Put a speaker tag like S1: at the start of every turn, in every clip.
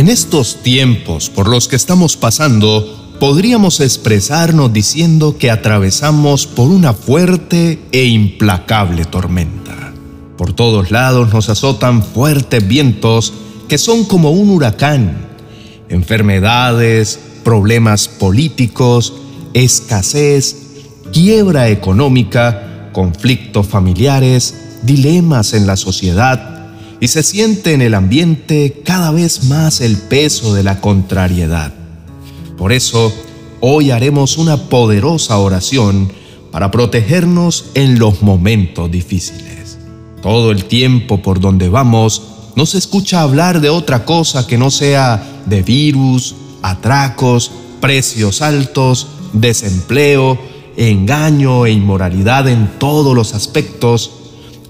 S1: En estos tiempos por los que estamos pasando, podríamos expresarnos diciendo que atravesamos por una fuerte e implacable tormenta. Por todos lados nos azotan fuertes vientos que son como un huracán. Enfermedades, problemas políticos, escasez, quiebra económica, conflictos familiares, dilemas en la sociedad, y se siente en el ambiente cada vez más el peso de la contrariedad. Por eso, hoy haremos una poderosa oración para protegernos en los momentos difíciles. Todo el tiempo por donde vamos no se escucha hablar de otra cosa que no sea de virus, atracos, precios altos, desempleo, engaño e inmoralidad en todos los aspectos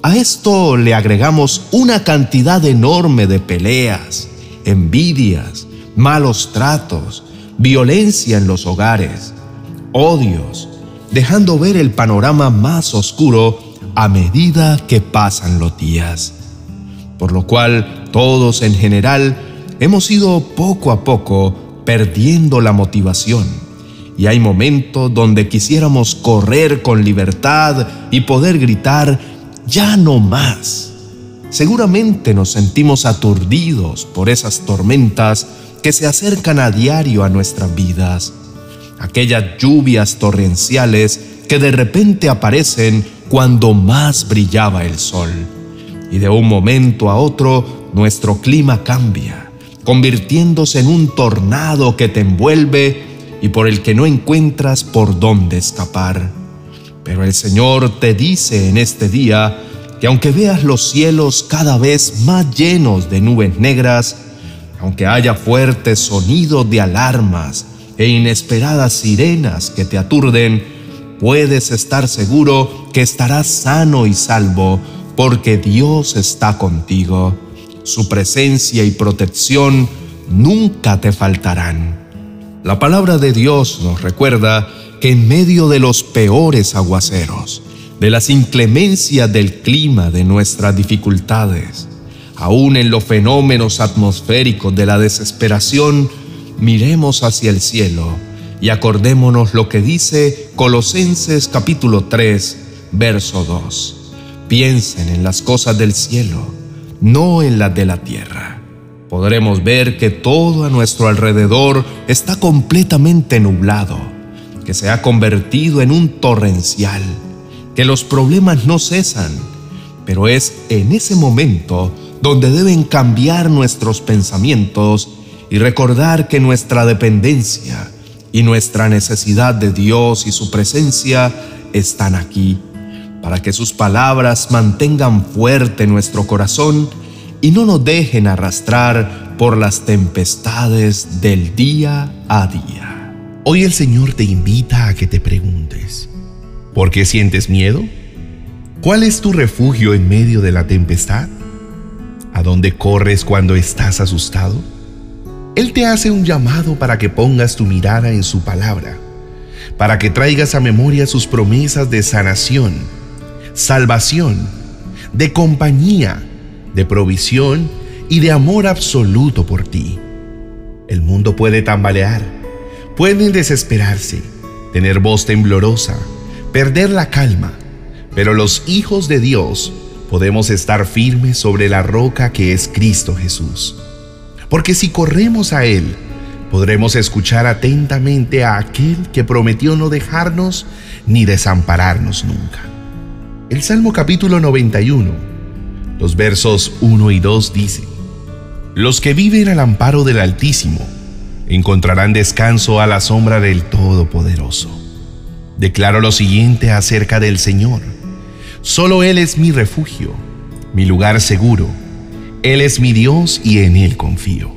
S1: a esto le agregamos una cantidad enorme de peleas, envidias, malos tratos, violencia en los hogares, odios, dejando ver el panorama más oscuro a medida que pasan los días. Por lo cual todos en general hemos ido poco a poco perdiendo la motivación. Y hay momentos donde quisiéramos correr con libertad y poder gritar ya no más. Seguramente nos sentimos aturdidos por esas tormentas que se acercan a diario a nuestras vidas, aquellas lluvias torrenciales que de repente aparecen cuando más brillaba el sol. Y de un momento a otro nuestro clima cambia, convirtiéndose en un tornado que te envuelve y por el que no encuentras por dónde escapar. Pero el Señor te dice en este día que aunque veas los cielos cada vez más llenos de nubes negras, aunque haya fuertes sonidos de alarmas e inesperadas sirenas que te aturden, puedes estar seguro que estarás sano y salvo porque Dios está contigo. Su presencia y protección nunca te faltarán. La palabra de Dios nos recuerda que en medio de los peores aguaceros, de las inclemencias del clima, de nuestras dificultades, aún en los fenómenos atmosféricos de la desesperación, miremos hacia el cielo y acordémonos lo que dice Colosenses capítulo 3, verso 2. Piensen en las cosas del cielo, no en las de la tierra. Podremos ver que todo a nuestro alrededor está completamente nublado que se ha convertido en un torrencial, que los problemas no cesan, pero es en ese momento donde deben cambiar nuestros pensamientos y recordar que nuestra dependencia y nuestra necesidad de Dios y su presencia están aquí, para que sus palabras mantengan fuerte nuestro corazón y no nos dejen arrastrar por las tempestades del día a día.
S2: Hoy el Señor te invita a que te preguntes, ¿por qué sientes miedo? ¿Cuál es tu refugio en medio de la tempestad? ¿A dónde corres cuando estás asustado? Él te hace un llamado para que pongas tu mirada en su palabra, para que traigas a memoria sus promesas de sanación, salvación, de compañía, de provisión y de amor absoluto por ti. El mundo puede tambalear Pueden desesperarse, tener voz temblorosa, perder la calma, pero los hijos de Dios podemos estar firmes sobre la roca que es Cristo Jesús. Porque si corremos a Él, podremos escuchar atentamente a aquel que prometió no dejarnos ni desampararnos nunca. El Salmo capítulo 91, los versos 1 y 2 dicen, Los que viven al amparo del Altísimo, encontrarán descanso a la sombra del Todopoderoso. Declaro lo siguiente acerca del Señor. Solo Él es mi refugio, mi lugar seguro. Él es mi Dios y en Él confío.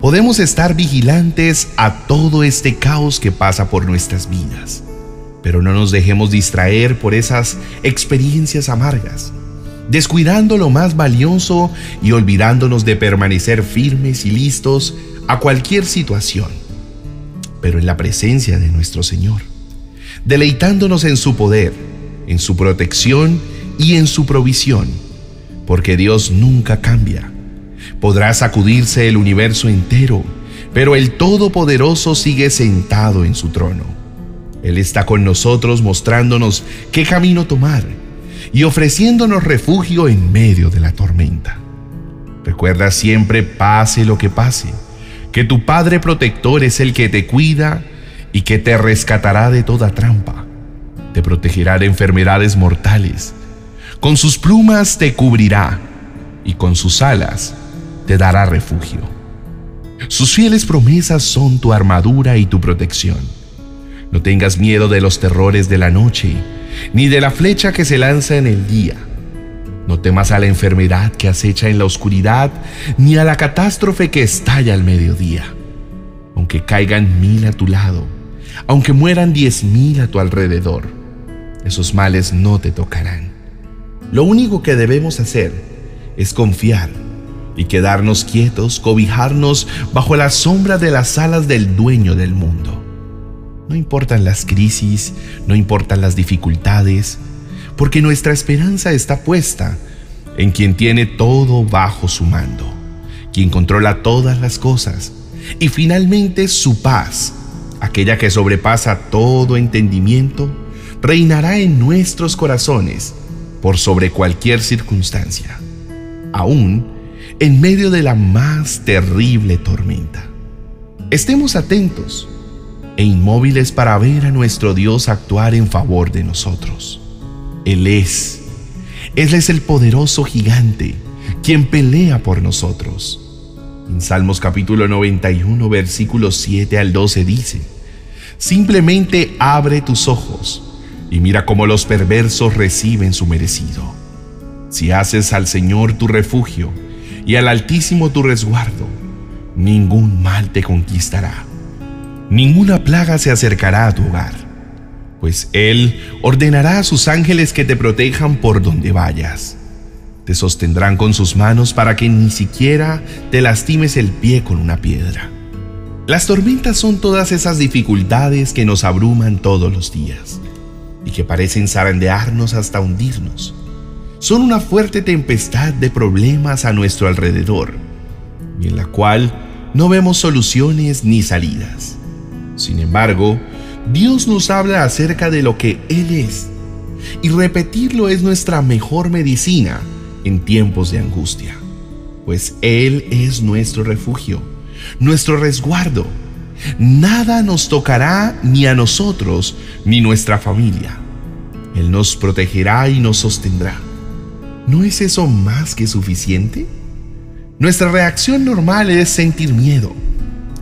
S2: Podemos estar vigilantes a todo este caos que pasa por nuestras vidas, pero no nos dejemos distraer por esas experiencias amargas, descuidando lo más valioso y olvidándonos de permanecer firmes y listos a cualquier situación, pero en la presencia de nuestro Señor, deleitándonos en su poder, en su protección y en su provisión, porque Dios nunca cambia. Podrá sacudirse el universo entero, pero el Todopoderoso sigue sentado en su trono. Él está con nosotros mostrándonos qué camino tomar y ofreciéndonos refugio en medio de la tormenta. Recuerda siempre, pase lo que pase, que tu Padre protector es el que te cuida y que te rescatará de toda trampa. Te protegerá de enfermedades mortales. Con sus plumas te cubrirá y con sus alas te dará refugio. Sus fieles promesas son tu armadura y tu protección. No tengas miedo de los terrores de la noche, ni de la flecha que se lanza en el día. No temas a la enfermedad que acecha en la oscuridad, ni a la catástrofe que estalla al mediodía. Aunque caigan mil a tu lado, aunque mueran diez mil a tu alrededor, esos males no te tocarán. Lo único que debemos hacer es confiar y quedarnos quietos, cobijarnos bajo la sombra de las alas del dueño del mundo. No importan las crisis, no importan las dificultades, porque nuestra esperanza está puesta en quien tiene todo bajo su mando, quien controla todas las cosas, y finalmente su paz, aquella que sobrepasa todo entendimiento, reinará en nuestros corazones por sobre cualquier circunstancia, aún en medio de la más terrible tormenta. Estemos atentos e inmóviles para ver a nuestro Dios actuar en favor de nosotros. Él es. Él es el poderoso gigante, quien pelea por nosotros. En Salmos capítulo 91, versículos 7 al 12 dice, Simplemente abre tus ojos y mira cómo los perversos reciben su merecido. Si haces al Señor tu refugio, y al Altísimo tu resguardo, ningún mal te conquistará, ninguna plaga se acercará a tu hogar, pues Él ordenará a sus ángeles que te protejan por donde vayas. Te sostendrán con sus manos para que ni siquiera te lastimes el pie con una piedra. Las tormentas son todas esas dificultades que nos abruman todos los días y que parecen zarandearnos hasta hundirnos son una fuerte tempestad de problemas a nuestro alrededor, y en la cual no vemos soluciones ni salidas. Sin embargo, Dios nos habla acerca de lo que Él es, y repetirlo es nuestra mejor medicina en tiempos de angustia, pues Él es nuestro refugio, nuestro resguardo. Nada nos tocará ni a nosotros ni nuestra familia. Él nos protegerá y nos sostendrá. ¿No es eso más que suficiente? Nuestra reacción normal es sentir miedo,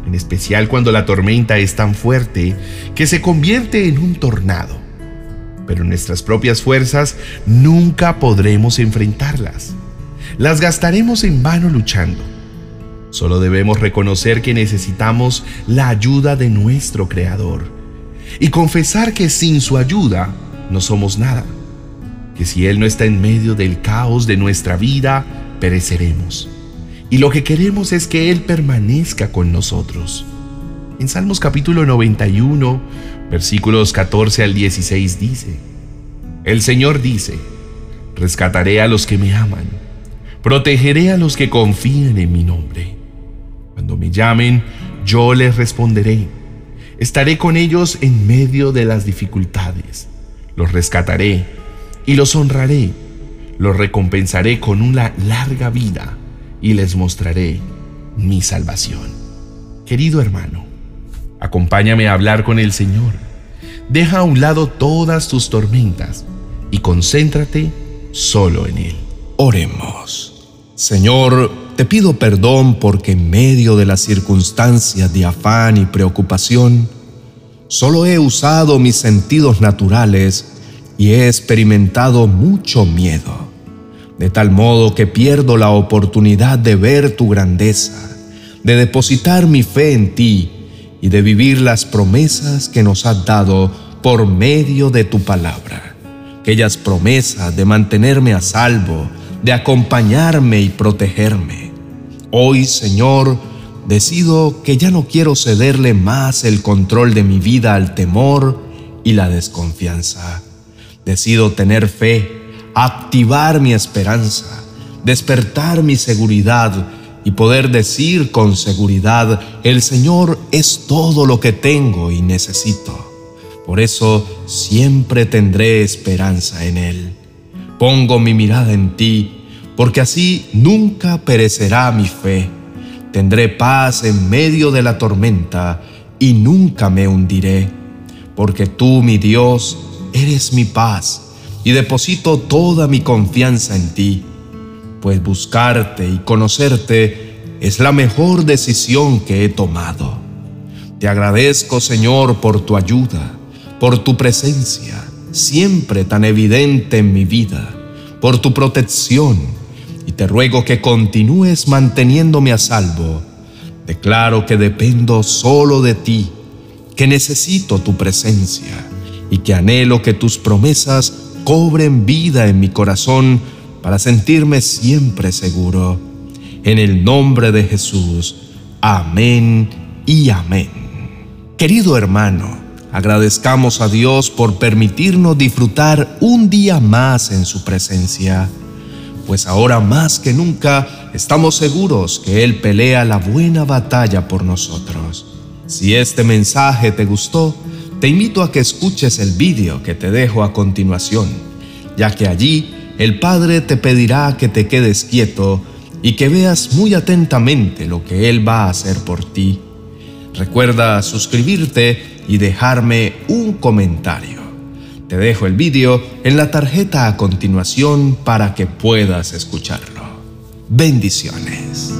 S2: en especial cuando la tormenta es tan fuerte que se convierte en un tornado. Pero nuestras propias fuerzas nunca podremos enfrentarlas. Las gastaremos en vano luchando. Solo debemos reconocer que necesitamos la ayuda de nuestro Creador y confesar que sin su ayuda no somos nada que si Él no está en medio del caos de nuestra vida, pereceremos. Y lo que queremos es que Él permanezca con nosotros. En Salmos capítulo 91, versículos 14 al 16 dice, El Señor dice, rescataré a los que me aman, protegeré a los que confían en mi nombre. Cuando me llamen, yo les responderé. Estaré con ellos en medio de las dificultades. Los rescataré y los honraré, los recompensaré con una larga vida y les mostraré mi salvación. Querido hermano, acompáñame a hablar con el Señor. Deja a un lado todas tus tormentas y concéntrate solo en Él.
S1: Oremos. Señor, te pido perdón porque en medio de las circunstancias de afán y preocupación, solo he usado mis sentidos naturales y he experimentado mucho miedo, de tal modo que pierdo la oportunidad de ver tu grandeza, de depositar mi fe en ti y de vivir las promesas que nos has dado por medio de tu palabra. Aquellas promesas de mantenerme a salvo, de acompañarme y protegerme. Hoy, Señor, decido que ya no quiero cederle más el control de mi vida al temor y la desconfianza Decido tener fe, activar mi esperanza, despertar mi seguridad y poder decir con seguridad, el Señor es todo lo que tengo y necesito. Por eso siempre tendré esperanza en Él. Pongo mi mirada en ti, porque así nunca perecerá mi fe. Tendré paz en medio de la tormenta y nunca me hundiré, porque tú, mi Dios, eres mi paz y deposito toda mi confianza en ti pues buscarte y conocerte es la mejor decisión que he tomado. Te agradezco, Señor, por tu ayuda, por tu presencia, siempre tan evidente en mi vida, por tu protección, y te ruego que continúes manteniéndome a salvo. Declaro que dependo solo de ti, que necesito tu presencia y que anhelo que tus promesas cobren vida en mi corazón para sentirme siempre seguro. En el nombre de Jesús. Amén y amén. Querido hermano, agradezcamos a Dios por permitirnos disfrutar un día más en su presencia, pues ahora más que nunca estamos seguros que Él pelea la buena batalla por nosotros. Si este mensaje te gustó, te invito a que escuches el vídeo que te dejo a continuación, ya que allí el Padre te pedirá que te quedes quieto y que veas muy atentamente lo que Él va a hacer por ti. Recuerda suscribirte y dejarme un comentario. Te dejo el vídeo en la tarjeta a continuación para que puedas escucharlo. Bendiciones.